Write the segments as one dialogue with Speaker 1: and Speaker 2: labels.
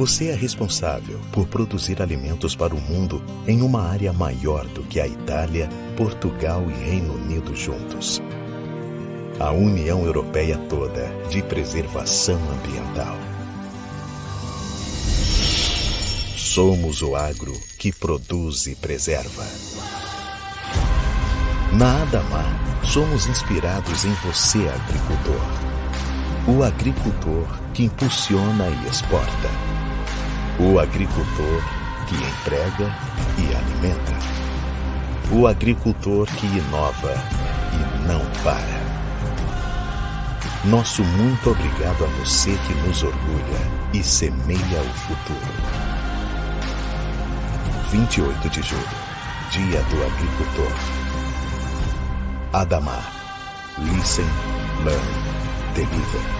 Speaker 1: Você é responsável por produzir alimentos para o mundo em uma área maior do que a Itália, Portugal e Reino Unido juntos. A União Europeia toda de preservação ambiental. Somos o agro que produz e preserva. Na Adamar, somos inspirados em você, agricultor. O agricultor que impulsiona e exporta. O agricultor que emprega e alimenta. O agricultor que inova e não para. Nosso muito obrigado a você que nos orgulha e semeia o futuro. 28 de julho, Dia do Agricultor. Adamar. Listen, learn, deliver.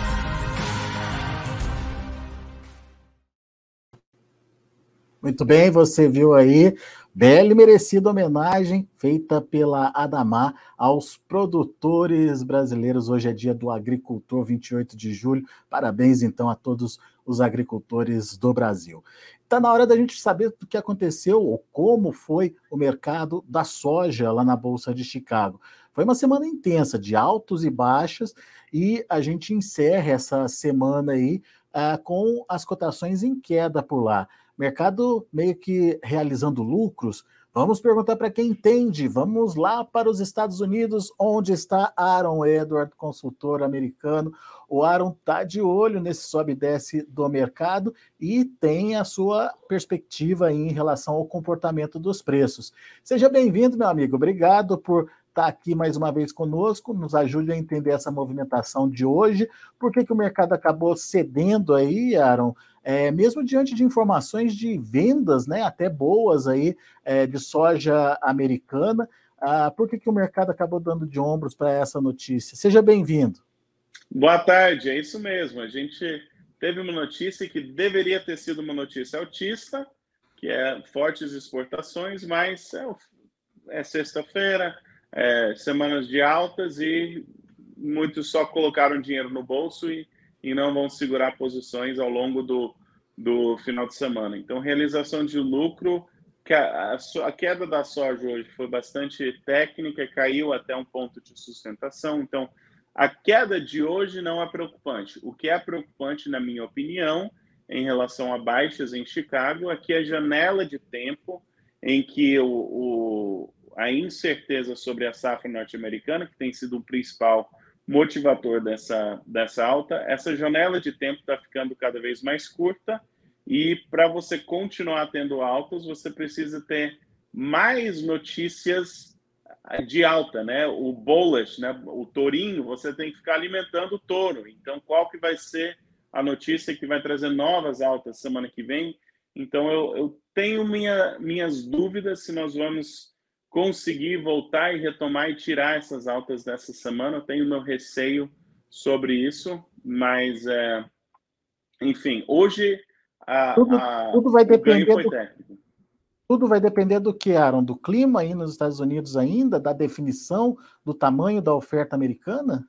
Speaker 2: Muito bem, você viu aí bela e merecida homenagem feita pela Adamar aos produtores brasileiros. Hoje é dia do agricultor, 28 de julho. Parabéns então a todos os agricultores do Brasil. Está na hora da gente saber o que aconteceu ou como foi o mercado da soja lá na Bolsa de Chicago. Foi uma semana intensa, de altos e baixas, e a gente encerra essa semana aí uh, com as cotações em queda por lá. Mercado meio que realizando lucros. Vamos perguntar para quem entende. Vamos lá para os Estados Unidos, onde está Aaron Edward, consultor americano. O Aaron está de olho nesse sobe e desce do mercado e tem a sua perspectiva em relação ao comportamento dos preços. Seja bem-vindo, meu amigo. Obrigado por está aqui mais uma vez conosco, nos ajude a entender essa movimentação de hoje, por que, que o mercado acabou cedendo aí, Aaron, é, mesmo diante de informações de vendas, né, até boas aí, é, de soja americana, ah, por que, que o mercado acabou dando de ombros para essa notícia? Seja bem-vindo.
Speaker 3: Boa tarde, é isso mesmo, a gente teve uma notícia que deveria ter sido uma notícia altista, que é fortes exportações, mas é, é sexta-feira, é, semanas de altas e muitos só colocaram dinheiro no bolso e, e não vão segurar posições ao longo do, do final de semana. Então, realização de lucro, que a, a, queda da soja hoje foi bastante técnica, caiu até um ponto de sustentação. Então, a queda de hoje não é preocupante. O que é preocupante, na minha opinião, em relação a baixas em Chicago, é que a janela de tempo em que o, o a incerteza sobre a safra norte-americana, que tem sido o principal motivador dessa, dessa alta, essa janela de tempo está ficando cada vez mais curta e para você continuar tendo altas, você precisa ter mais notícias de alta, né? O bullish, né? O tourinho, você tem que ficar alimentando o touro. Então, qual que vai ser a notícia que vai trazer novas altas semana que vem? Então, eu, eu tenho minha, minhas dúvidas se nós vamos conseguir voltar e retomar e tirar essas altas dessa semana. Eu tenho meu receio sobre isso, mas, é, enfim, hoje a,
Speaker 2: tudo,
Speaker 3: a,
Speaker 2: tudo vai depender do, Tudo vai depender do que, Aaron? Do clima aí nos Estados Unidos ainda? Da definição do tamanho da oferta americana?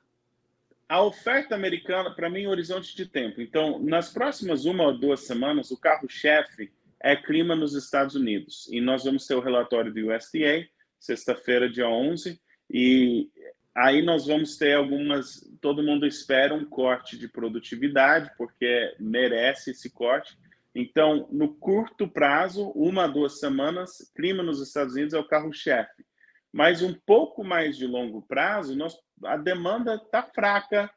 Speaker 3: A oferta americana, para mim, é um horizonte de tempo. Então, nas próximas uma ou duas semanas, o carro-chefe é clima nos Estados Unidos. E nós vamos ter o relatório do USDA, sexta-feira, dia 11, e aí nós vamos ter algumas. Todo mundo espera um corte de produtividade, porque merece esse corte. Então, no curto prazo, uma, duas semanas, clima nos Estados Unidos é o carro-chefe. Mas um pouco mais de longo prazo, nós, a demanda está fraca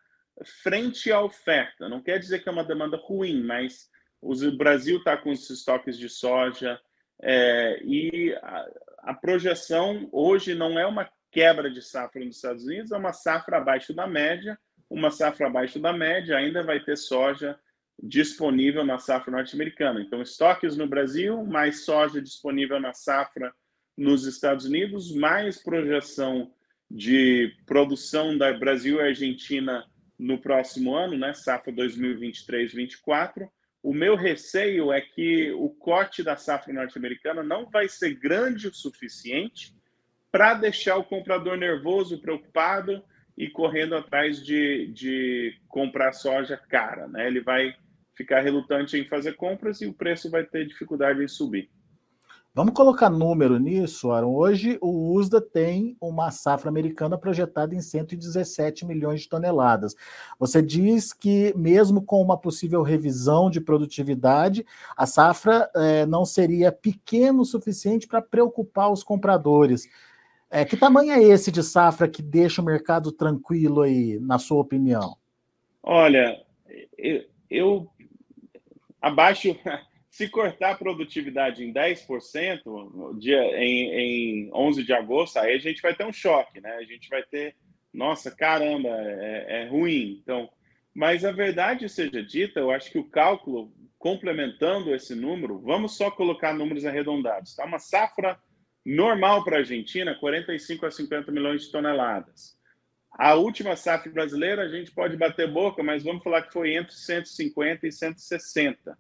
Speaker 3: frente à oferta. Não quer dizer que é uma demanda ruim, mas o Brasil está com os estoques de soja é, e a, a, projeção hoje não é uma quebra de safra nos Estados Unidos, é uma safra abaixo da média. Uma safra abaixo da média ainda vai ter soja disponível na safra norte-americana. Então, estoques no Brasil, mais soja disponível na safra nos Estados Unidos, mais projeção de produção da Brasil e Argentina no próximo ano, né, safra 2023-24 o meu receio é que o corte da safra norte-americana não vai ser grande o suficiente para deixar o comprador nervoso, preocupado e correndo atrás de, de comprar soja cara. Né? Ele vai ficar relutante em fazer compras e o preço vai ter dificuldade em subir.
Speaker 2: Vamos colocar número nisso, Aaron. Hoje o USDA tem uma safra americana projetada em 117 milhões de toneladas. Você diz que, mesmo com uma possível revisão de produtividade, a safra é, não seria pequeno o suficiente para preocupar os compradores. É, que tamanho é esse de safra que deixa o mercado tranquilo aí, na sua opinião?
Speaker 3: Olha, eu, eu abaixo se cortar a produtividade em 10% no dia, em, em 11 de agosto, aí a gente vai ter um choque, né? A gente vai ter, nossa, caramba, é, é ruim. Então, mas a verdade seja dita, eu acho que o cálculo, complementando esse número, vamos só colocar números arredondados, tá? Uma safra normal para a Argentina, 45 a 50 milhões de toneladas. A última safra brasileira, a gente pode bater boca, mas vamos falar que foi entre 150 e 160.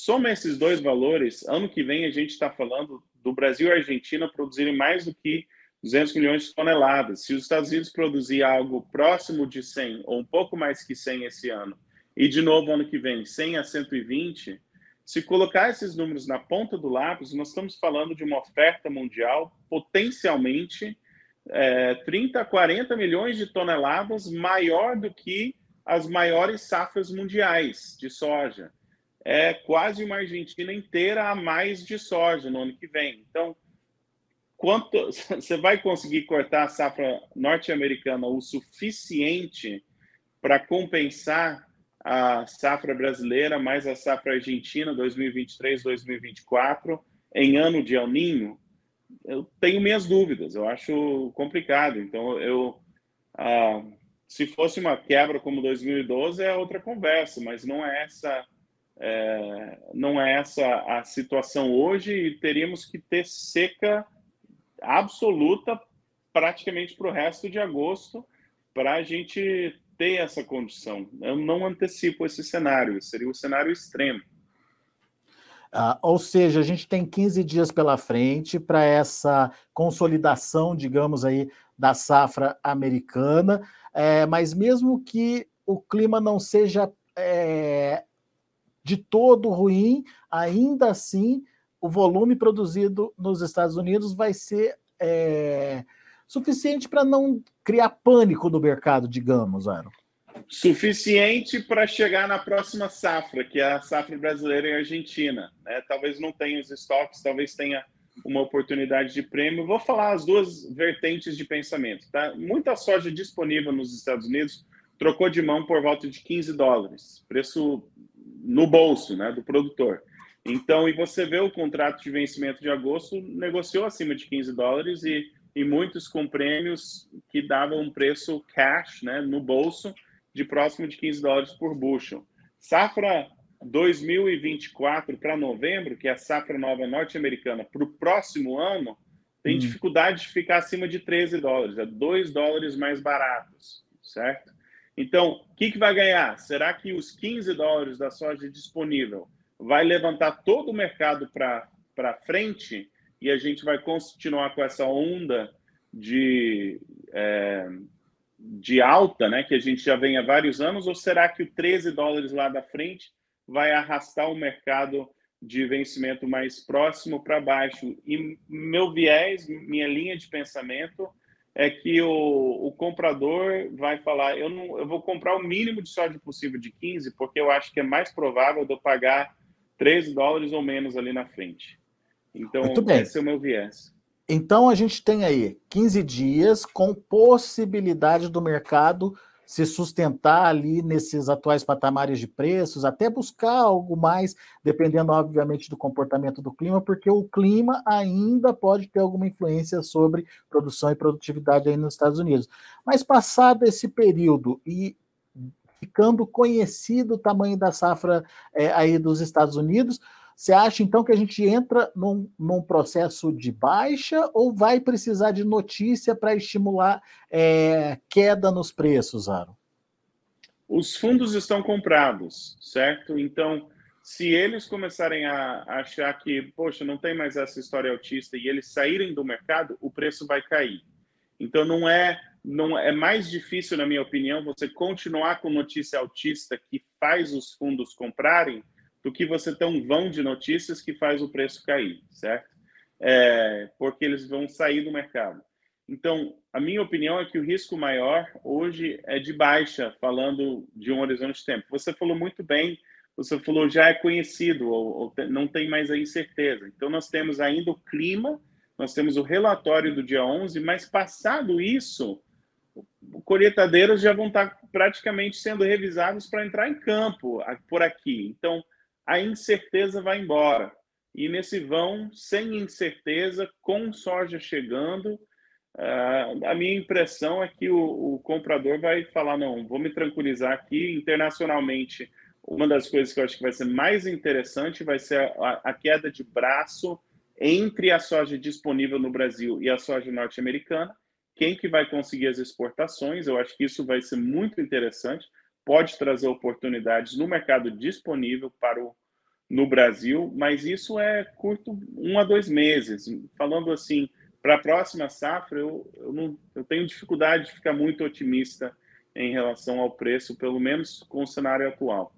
Speaker 3: Soma esses dois valores, ano que vem a gente está falando do Brasil e Argentina produzirem mais do que 200 milhões de toneladas. Se os Estados Unidos produzir algo próximo de 100 ou um pouco mais que 100 esse ano, e de novo ano que vem 100 a 120, se colocar esses números na ponta do lápis, nós estamos falando de uma oferta mundial potencialmente é, 30 a 40 milhões de toneladas maior do que as maiores safras mundiais de soja é quase uma Argentina inteira a mais de soja no ano que vem. Então, quanto você vai conseguir cortar a safra norte-americana o suficiente para compensar a safra brasileira mais a safra argentina 2023-2024 em ano de El Ninho? Eu tenho minhas dúvidas, eu acho complicado. Então, eu ah, se fosse uma quebra como 2012 é outra conversa, mas não é essa é, não é essa a situação hoje e teríamos que ter seca absoluta praticamente para o resto de agosto para a gente ter essa condição. Eu não antecipo esse cenário, seria o cenário extremo.
Speaker 2: Ah, ou seja, a gente tem 15 dias pela frente para essa consolidação, digamos aí, da safra americana, é, mas mesmo que o clima não seja é, de todo ruim, ainda assim o volume produzido nos Estados Unidos vai ser é, suficiente para não criar pânico no mercado, digamos, Aaron.
Speaker 3: Suficiente para chegar na próxima safra, que é a safra brasileira e argentina. Né? Talvez não tenha os estoques, talvez tenha uma oportunidade de prêmio. Vou falar as duas vertentes de pensamento. Tá? Muita soja disponível nos Estados Unidos trocou de mão por volta de 15 dólares, preço no bolso né, do produtor. Então, e você vê o contrato de vencimento de agosto negociou acima de 15 dólares e, e muitos com prêmios que davam um preço cash né, no bolso de próximo de 15 dólares por bushel. Safra 2024 para novembro, que é a safra nova norte-americana, para o próximo ano, tem hum. dificuldade de ficar acima de 13 dólares, é 2 dólares mais baratos, certo? Então, o que, que vai ganhar? Será que os 15 dólares da soja disponível vai levantar todo o mercado para frente e a gente vai continuar com essa onda de, é, de alta, né, que a gente já vem há vários anos, ou será que o 13 dólares lá da frente vai arrastar o mercado de vencimento mais próximo para baixo? E meu viés, minha linha de pensamento é que o, o comprador vai falar: eu, não, eu vou comprar o mínimo de soja possível de 15, porque eu acho que é mais provável de eu pagar 13 dólares ou menos ali na frente. Então, esse é o meu viés.
Speaker 2: Então, a gente tem aí 15 dias com possibilidade do mercado se sustentar ali nesses atuais patamares de preços, até buscar algo mais, dependendo, obviamente, do comportamento do clima, porque o clima ainda pode ter alguma influência sobre produção e produtividade aí nos Estados Unidos. Mas passado esse período e ficando conhecido o tamanho da safra é, aí dos Estados Unidos, você acha então que a gente entra num, num processo de baixa ou vai precisar de notícia para estimular é, queda nos preços, Aro?
Speaker 3: Os fundos estão comprados, certo? Então, se eles começarem a achar que, poxa, não tem mais essa história autista e eles saírem do mercado, o preço vai cair. Então, não é não é mais difícil, na minha opinião, você continuar com notícia altista que faz os fundos comprarem do que você ter um vão de notícias que faz o preço cair, certo? É, porque eles vão sair do mercado. Então, a minha opinião é que o risco maior hoje é de baixa, falando de um horizonte de tempo. Você falou muito bem, você falou já é conhecido, ou, ou não tem mais a incerteza. Então, nós temos ainda o clima, nós temos o relatório do dia 11, mas passado isso, colheitadeiros já vão estar praticamente sendo revisados para entrar em campo por aqui. Então, a incerteza vai embora. E nesse vão, sem incerteza, com soja chegando, uh, a minha impressão é que o, o, comprador vai falar: não, vou me tranquilizar aqui. Internacionalmente, uma das coisas que eu acho que vai ser mais interessante vai ser a, a queda de braço entre a soja disponível no Brasil e a soja norte-americana quem que vai conseguir as exportações. Eu acho que isso vai ser muito interessante, pode trazer oportunidades no mercado disponível para o no Brasil, mas isso é curto um a dois meses. Falando assim, para a próxima safra, eu, eu, não, eu tenho dificuldade de ficar muito otimista em relação ao preço, pelo menos com o cenário atual.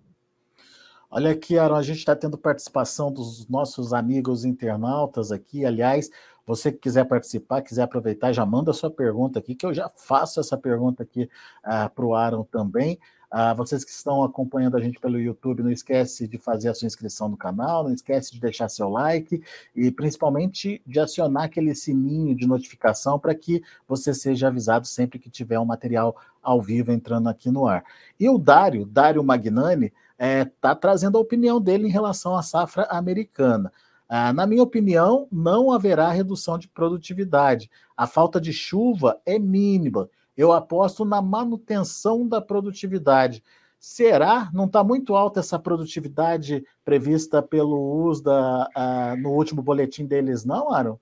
Speaker 2: Olha aqui, Aaron, a gente está tendo participação dos nossos amigos internautas aqui. Aliás, você que quiser participar, quiser aproveitar, já manda sua pergunta aqui, que eu já faço essa pergunta aqui uh, ah, para o Aaron também. Uh, vocês que estão acompanhando a gente pelo YouTube, não esquece de fazer a sua inscrição no canal, não esquece de deixar seu like e principalmente de acionar aquele sininho de notificação para que você seja avisado sempre que tiver um material ao vivo entrando aqui no ar. E o Dário, Dário Magnani, está é, tá trazendo a opinião dele em relação à safra americana. Ah, na minha opinião, não haverá redução de produtividade. A falta de chuva é mínima. Eu aposto na manutenção da produtividade. Será? Não está muito alta essa produtividade prevista pelo USDA ah, no último boletim deles, não, Aaron?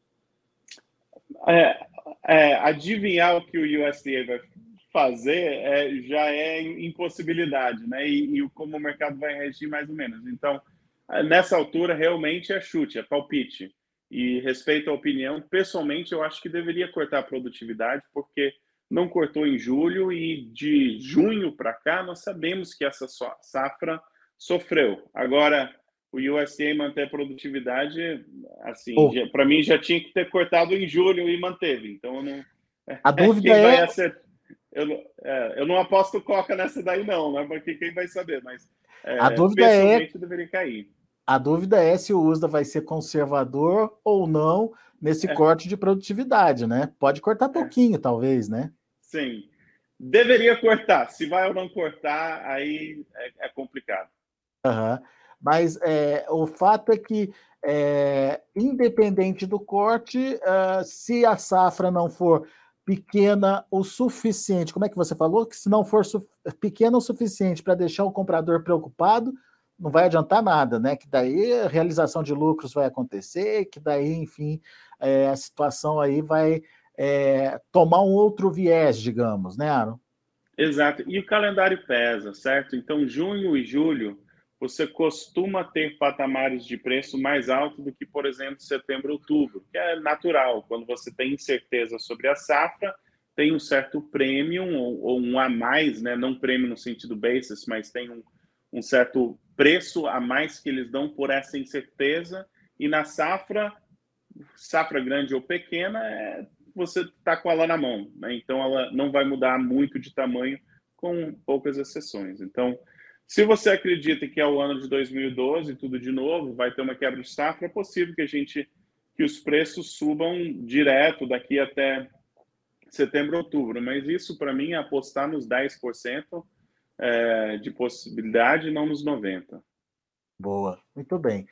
Speaker 3: É, é, adivinhar o que o USDA vai fazer é, já é impossibilidade, né? E, e como o mercado vai reagir mais ou menos. Então, nessa altura, realmente é chute, é palpite. E respeito à opinião, pessoalmente, eu acho que deveria cortar a produtividade, porque não cortou em julho e de junho para cá nós sabemos que essa safra sofreu. Agora, o USDA manter a produtividade, assim, oh. para mim já tinha que ter cortado em julho e manteve. Então, não.
Speaker 2: A dúvida é.
Speaker 3: Eu, é, eu não aposto Coca nessa daí, não, né? Porque quem vai saber, mas.
Speaker 2: É, a dúvida é.
Speaker 3: deveria cair.
Speaker 2: A dúvida é se o USDA vai ser conservador ou não nesse é. corte de produtividade, né? Pode cortar é. pouquinho, é. talvez, né?
Speaker 3: Sim. Deveria cortar. Se vai ou não cortar, aí é, é complicado.
Speaker 2: Uhum. Mas é, o fato é que, é, independente do corte, uh, se a safra não for pequena o suficiente, como é que você falou? Que se não for pequena o suficiente para deixar o comprador preocupado, não vai adiantar nada, né? Que daí a realização de lucros vai acontecer, que daí, enfim, é, a situação aí vai é, tomar um outro viés, digamos, né, Aaron?
Speaker 3: Exato. E o calendário pesa, certo? Então, junho e julho, você costuma ter patamares de preço mais altos do que, por exemplo, setembro, outubro, que é natural. Quando você tem incerteza sobre a safra, tem um certo prêmio ou, ou um a mais, né? Não prêmio no sentido basis, mas tem um, um certo preço a mais que eles dão por essa incerteza. E na safra, safra grande ou pequena, é, você está com ela na mão. Né? Então, ela não vai mudar muito de tamanho, com poucas exceções. Então, se você acredita que é o ano de 2012, tudo de novo, vai ter uma quebra de safra, é possível que a gente que os preços subam direto daqui até setembro, outubro. Mas isso, para mim, é apostar nos 10% é, de possibilidade, não nos 90.
Speaker 2: Boa, muito bem.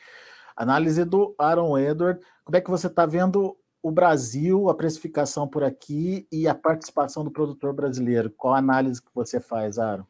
Speaker 2: Análise do Aaron Edward. Como é que você está vendo o Brasil, a precificação por aqui e a participação do produtor brasileiro? Qual a análise que você faz, Aaron?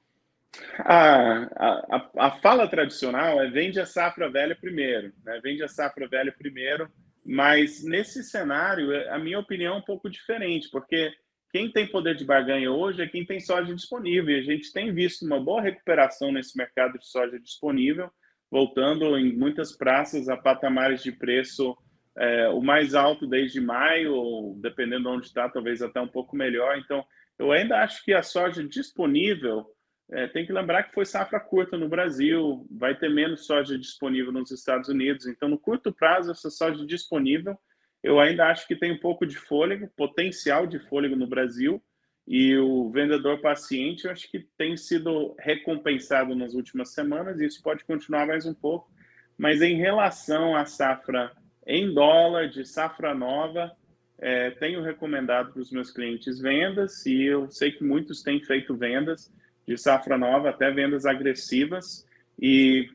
Speaker 3: A, a, a fala tradicional é vende a safra velha primeiro, né? vende a safra velha primeiro, mas nesse cenário, a minha opinião é um pouco diferente, porque quem tem poder de barganha hoje é quem tem soja disponível. E a gente tem visto uma boa recuperação nesse mercado de soja disponível, voltando em muitas praças a patamares de preço é, o mais alto desde maio, ou dependendo de onde está, talvez até um pouco melhor. Então, eu ainda acho que a soja disponível é, tem que lembrar que foi safra curta no Brasil, vai ter menos soja disponível nos Estados Unidos. Então, no curto prazo, essa soja disponível, eu ainda acho que tem um pouco de fôlego, potencial de fôlego no Brasil. E o vendedor paciente, eu acho que tem sido recompensado nas últimas semanas, e isso pode continuar mais um pouco. Mas em relação à safra em dólar, de safra nova, é, tenho recomendado para os meus clientes vendas, e eu sei que muitos têm feito vendas de safra nova, até vendas agressivas. E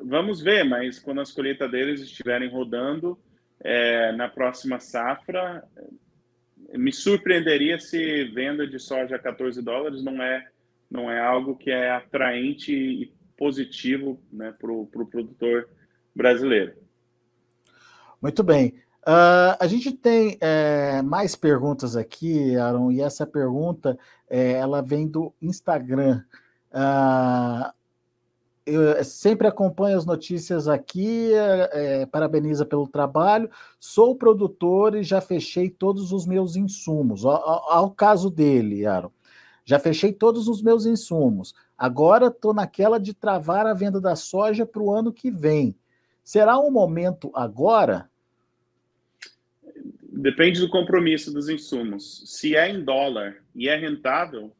Speaker 3: vamos ver, mas quando as colheitadeiras estiverem rodando é, na próxima safra, me surpreenderia se venda de soja a 14 dólares não é, não é algo que é atraente e positivo né, para o pro produtor brasileiro.
Speaker 2: Muito bem. Uh, a gente tem é, mais perguntas aqui, Aaron, e essa pergunta é, ela vem do Instagram. Uh, eu sempre acompanho as notícias aqui, é, parabeniza pelo trabalho. Sou produtor e já fechei todos os meus insumos. Ao, caso dele, Aaron, já fechei todos os meus insumos. Agora estou naquela de travar a venda da soja para o ano que vem. Será um momento agora?
Speaker 3: Depende do compromisso dos insumos. Se é em dólar e é rentável,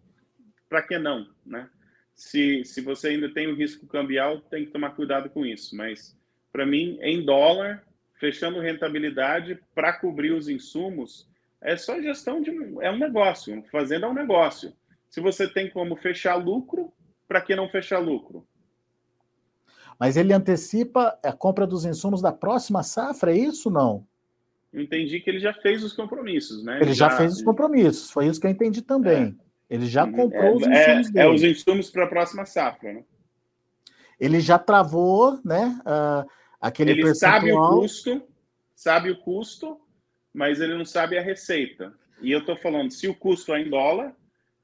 Speaker 3: para que não, né? Se, se você ainda tem o risco cambial, tem que tomar cuidado com isso. Mas, para mim, em dólar, fechando rentabilidade para cobrir os insumos, é só gestão de. É um negócio. Fazenda é um negócio. Se você tem como fechar lucro, para que não fechar lucro?
Speaker 2: Mas ele antecipa a compra dos insumos da próxima safra, é isso não?
Speaker 3: eu entendi que ele já fez os compromissos, né?
Speaker 2: Ele já, já fez os compromissos, foi isso que eu entendi também. É. Ele já uhum. comprou é, os
Speaker 3: insumos é, dele. É os insumos para a próxima safra, né?
Speaker 2: Ele já travou, né? Uh, aquele
Speaker 3: ele percentual... sabe o custo, sabe o custo, mas ele não sabe a receita. E eu estou falando, se o custo é em dólar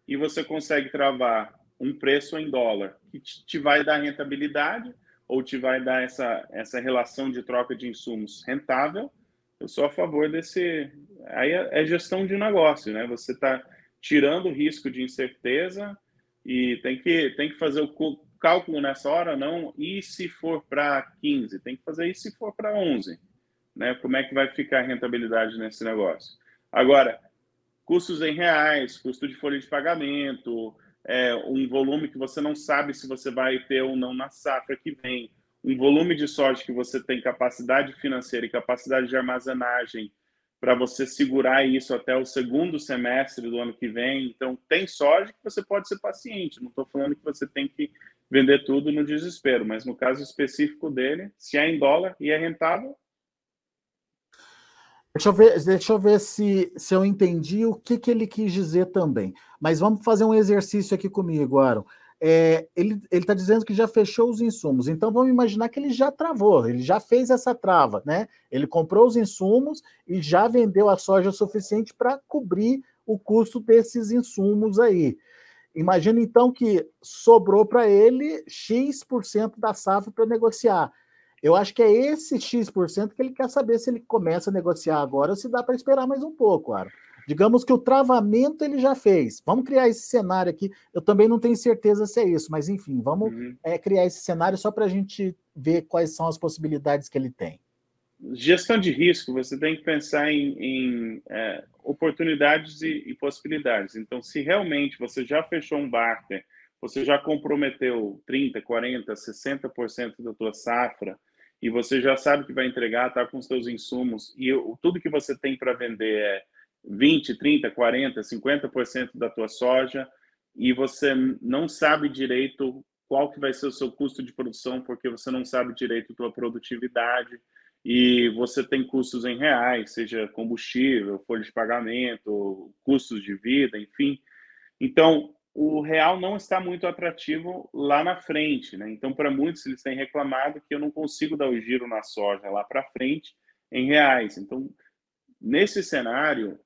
Speaker 3: e você consegue travar um preço em dólar que te vai dar rentabilidade ou te vai dar essa, essa relação de troca de insumos rentável, eu sou a favor desse. Aí é, é gestão de negócio, né? Você está tirando o risco de incerteza e tem que, tem que fazer o cálculo nessa hora, não. E se for para 15? Tem que fazer isso se for para 11. Né? Como é que vai ficar a rentabilidade nesse negócio? Agora, custos em reais, custo de folha de pagamento, é, um volume que você não sabe se você vai ter ou não na safra que vem um volume de soja que você tem capacidade financeira e capacidade de armazenagem para você segurar isso até o segundo semestre do ano que vem. Então, tem soja que você pode ser paciente. Não estou falando que você tem que vender tudo no desespero, mas no caso específico dele, se é em dólar e é rentável.
Speaker 2: Deixa eu ver, deixa eu ver se, se eu entendi o que, que ele quis dizer também. Mas vamos fazer um exercício aqui comigo, Aaron é, ele está dizendo que já fechou os insumos. Então vamos imaginar que ele já travou, ele já fez essa trava, né? Ele comprou os insumos e já vendeu a soja suficiente para cobrir o custo desses insumos aí. Imagina então que sobrou para ele X% da safra para negociar. Eu acho que é esse X% que ele quer saber se ele começa a negociar agora ou se dá para esperar mais um pouco, Aro. Digamos que o travamento ele já fez. Vamos criar esse cenário aqui. Eu também não tenho certeza se é isso, mas enfim, vamos uhum. é, criar esse cenário só para a gente ver quais são as possibilidades que ele tem.
Speaker 3: Gestão de risco, você tem que pensar em, em é, oportunidades e, e, possibilidades. Então, se realmente você já fechou um barter, você já comprometeu 30, 40, 60% da tua safra, e você já sabe que vai entregar, está com os seus insumos, e tudo que você tem para vender é 20, 30, 40, 50% da tua soja e você não sabe direito qual que vai ser o seu custo de produção, porque você não sabe direito a tua produtividade e você tem custos em reais, seja combustível, folha de pagamento, custos de vida, enfim. Então, o real não está muito atrativo lá na frente, né? Então, para muitos, eles têm reclamado que eu não consigo dar o giro na soja lá para frente em reais. Então, nesse cenário,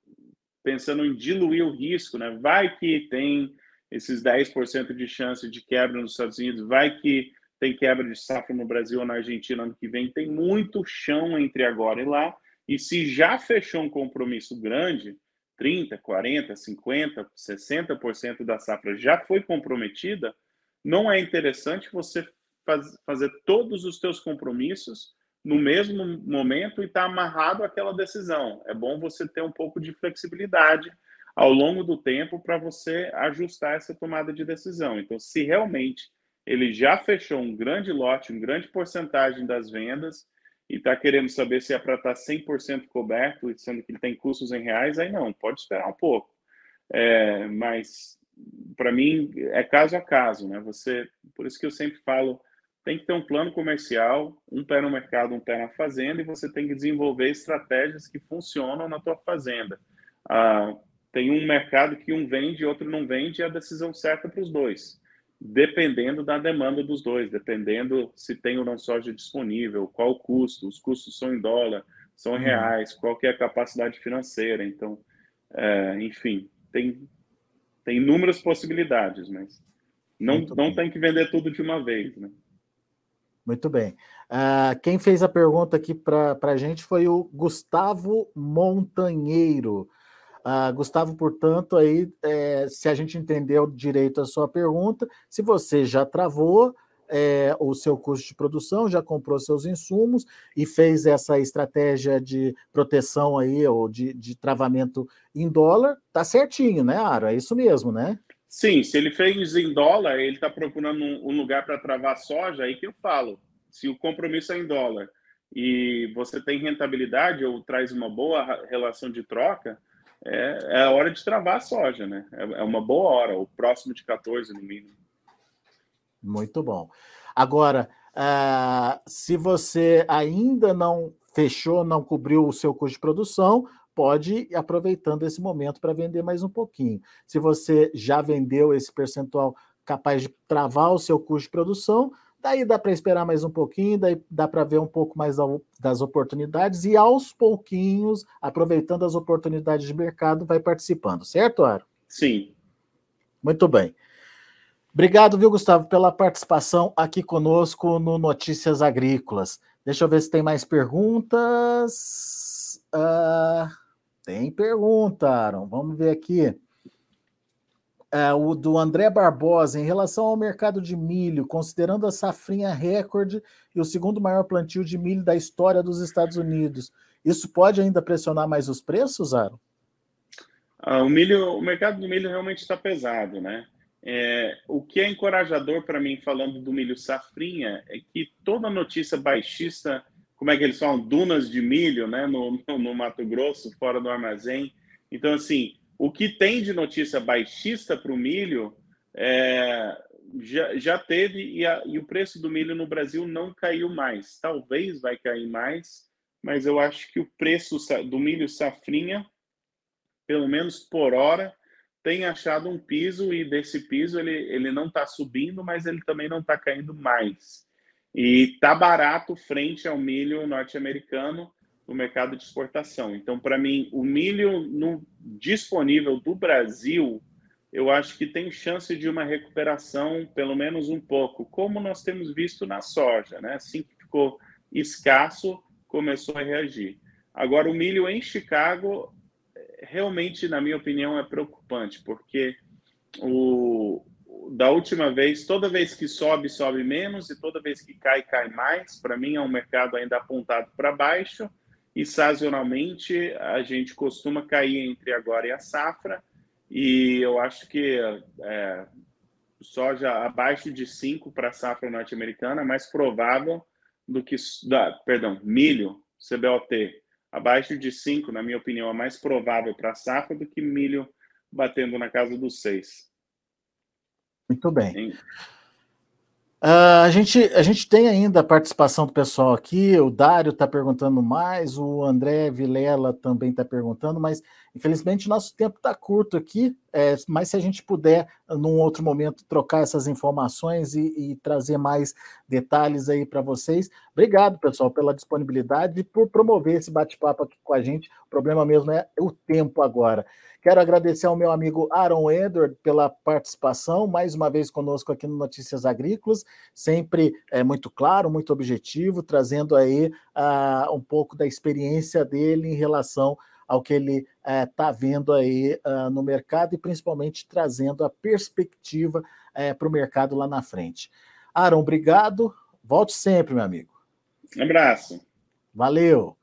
Speaker 3: pensando em diluir o risco, né? Vai que tem esses 10% de chance de quebra nos Estados Unidos, vai que tem quebra de safra no Brasil ou na Argentina ano que vem, tem muito chão entre agora e lá. E se já fechou um compromisso grande, 30, 40, 50, 60% da safra já foi comprometida, não é interessante você faz, fazer todos os seus compromissos no mesmo momento e estar tá amarrado àquela decisão. É bom você ter um pouco de flexibilidade ao longo do tempo para você ajustar essa tomada de decisão. Então, se realmente ele já fechou um grande lote, uma grande porcentagem das vendas e está querendo saber se é para estar 100% coberto, sendo que ele tem custos em reais, aí não, pode esperar um pouco. É, mas, para mim, é caso a caso, né? Você, por isso que eu sempre falo, tem que ter um plano comercial, um pé no mercado, um pé na fazenda, e você tem que desenvolver estratégias que funcionam na tua fazenda. Ah, tem um mercado que um vende e outro não vende, e a decisão certa para os dois, dependendo da demanda dos dois, dependendo se tem ou não soja disponível, qual o custo, os custos são em dólar, são uhum. reais, qual que é a capacidade financeira. Então, é, enfim, tem, tem inúmeras possibilidades, mas não, não tem que vender tudo de uma vez, né?
Speaker 2: Muito bem. Uh, quem fez a pergunta aqui para a gente foi o Gustavo Montanheiro. Uh, Gustavo, portanto, aí, é, se a gente entendeu direito a sua pergunta, se você já travou é, o seu custo de produção, já comprou seus insumos e fez essa estratégia de proteção aí, ou de, de travamento em dólar, tá certinho, né, Aro? É isso mesmo, né?
Speaker 3: Sim, se ele fez em dólar, ele está procurando um, lugar para travar soja, aí que eu falo. Se o compromisso é em dólar e você tem rentabilidade ou traz uma boa relação de troca, é, é a hora de travar a soja, né? É, é uma boa hora, o próximo de 14 no mínimo.
Speaker 2: Muito bom. Agora, uh, se você ainda não fechou, não cobriu o seu custo de produção, pode ir aproveitando esse momento para vender mais um pouquinho. Se você já vendeu esse percentual capaz de travar o seu custo de produção, daí dá para esperar mais um pouquinho, daí dá para ver um pouco mais das oportunidades e aos pouquinhos, aproveitando as oportunidades de mercado, vai participando, certo, Aro?
Speaker 3: Sim.
Speaker 2: Muito bem. Obrigado, viu, Gustavo, pela participação aqui conosco no Notícias Agrícolas. Deixa eu ver se tem mais perguntas. Uh... Tem pergunta, Aaron. Vamos ver aqui. É, o do André Barbosa, em relação ao mercado de milho, considerando a safrinha recorde e o segundo maior plantio de milho da história dos Estados Unidos, isso pode ainda pressionar mais os preços, Aaron?
Speaker 3: Ah, o milho, o mercado do milho realmente está pesado, né? É, o que é encorajador para mim falando do milho safrinha é que toda notícia baixista como é que eles falam, dunas de milho, né, no, no Mato Grosso, fora do armazém. Então, assim, o que tem de notícia baixista para o milho é, já, já teve e, a, e, o preço do milho no Brasil não caiu mais. Talvez vai cair mais, mas eu acho que o preço do milho safrinha, pelo menos por hora, tem achado um piso e desse piso ele, ele não está subindo, mas ele também não está caindo mais. E tá barato frente ao milho norte-americano no mercado de exportação. Então, para mim, o milho no, disponível do Brasil, eu acho que tem chance de uma recuperação, pelo menos um pouco, como nós temos visto na soja, né? Assim que ficou escasso, começou a reagir. Agora, o milho em Chicago, realmente, na minha opinião, é preocupante, porque o, da última vez, toda vez que sobe, sobe menos, e toda vez que cai, cai mais. Para mim, é um mercado ainda apontado para baixo, e sazonalmente a gente costuma cair entre agora e a safra, e eu acho que é, soja abaixo de 5 para a safra norte-americana é mais provável do que, da, perdão, milho, CBOT, abaixo de 5, na minha opinião, é mais provável para a safra do que milho batendo na casa dos 6.
Speaker 2: Muito bem. Uh, a, gente, a gente tem ainda a participação do pessoal aqui, o Dário está perguntando mais, o André Vilela também está perguntando, mas infelizmente nosso tempo está curto aqui, é, mas se a gente puder, num outro momento, trocar essas informações e, e trazer mais detalhes aí para vocês. Obrigado, pessoal, pela disponibilidade e por promover esse bate-papo aqui com a gente. O problema mesmo é o tempo agora. Quero agradecer ao meu amigo Aaron Edward pela participação, mais uma vez conosco aqui no Notícias Agrícolas, sempre é, muito claro, muito objetivo, trazendo aí uh, um pouco da experiência dele em relação ao que ele está vendo aí uh, no mercado e principalmente trazendo a perspectiva uh, para o mercado lá na frente. Aaron, obrigado. Volte sempre, meu amigo.
Speaker 3: Um abraço.
Speaker 2: Valeu.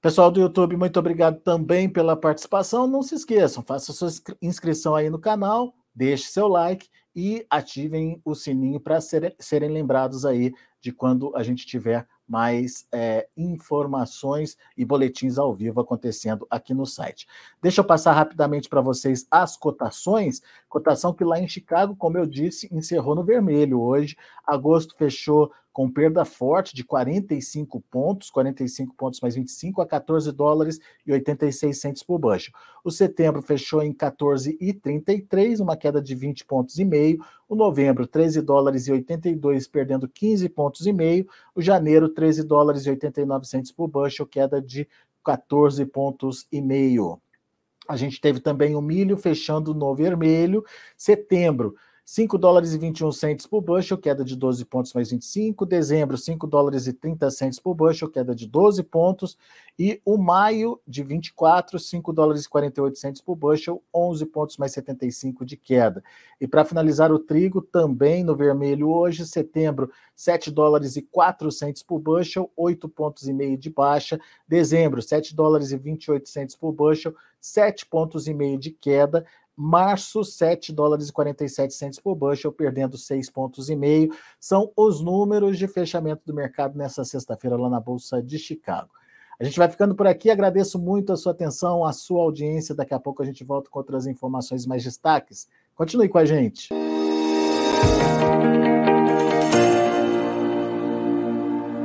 Speaker 2: Pessoal do YouTube, muito obrigado também pela participação. Não se esqueçam, faça sua inscrição aí no canal, deixe seu like e ativem o sininho para serem, serem lembrados aí de quando a gente tiver mais é, informações e boletins ao vivo acontecendo aqui no site. Deixa eu passar rapidamente para vocês as cotações. Cotação que lá em Chicago, como eu disse, encerrou no vermelho hoje. Agosto fechou com perda forte de 45 pontos, 45 pontos mais 25 a 14 dólares e 86 centos por bushel. O setembro fechou em 14,33, uma queda de 20 pontos e meio. O novembro, 13 dólares e 82, perdendo 15 pontos e meio. O janeiro, 13 dólares e 89 centos por bushel, queda de 14 pontos e meio. A gente teve também o milho fechando no vermelho. Setembro, 5 dólares e 21 centos por bushel, queda de 12 pontos mais 25. Dezembro, 5 dólares e 30 centos por bushel, queda de 12 pontos. E o maio de 24, 5 dólares e 48 centos por bushel, 11 pontos mais 75 de queda. E para finalizar o trigo, também no vermelho hoje, setembro, 7 dólares e 4 centos por bushel, 8 pontos e meio de baixa. Dezembro, 7 dólares e 28 centos por bushel, 7 pontos e meio de queda. Março, 7 dólares e 47 centos por bushel, perdendo 6 pontos e meio. São os números de fechamento do mercado nessa sexta-feira lá na Bolsa de Chicago. A gente vai ficando por aqui. Agradeço muito a sua atenção, a sua audiência. Daqui a pouco a gente volta com outras informações mais destaques. Continue com a gente.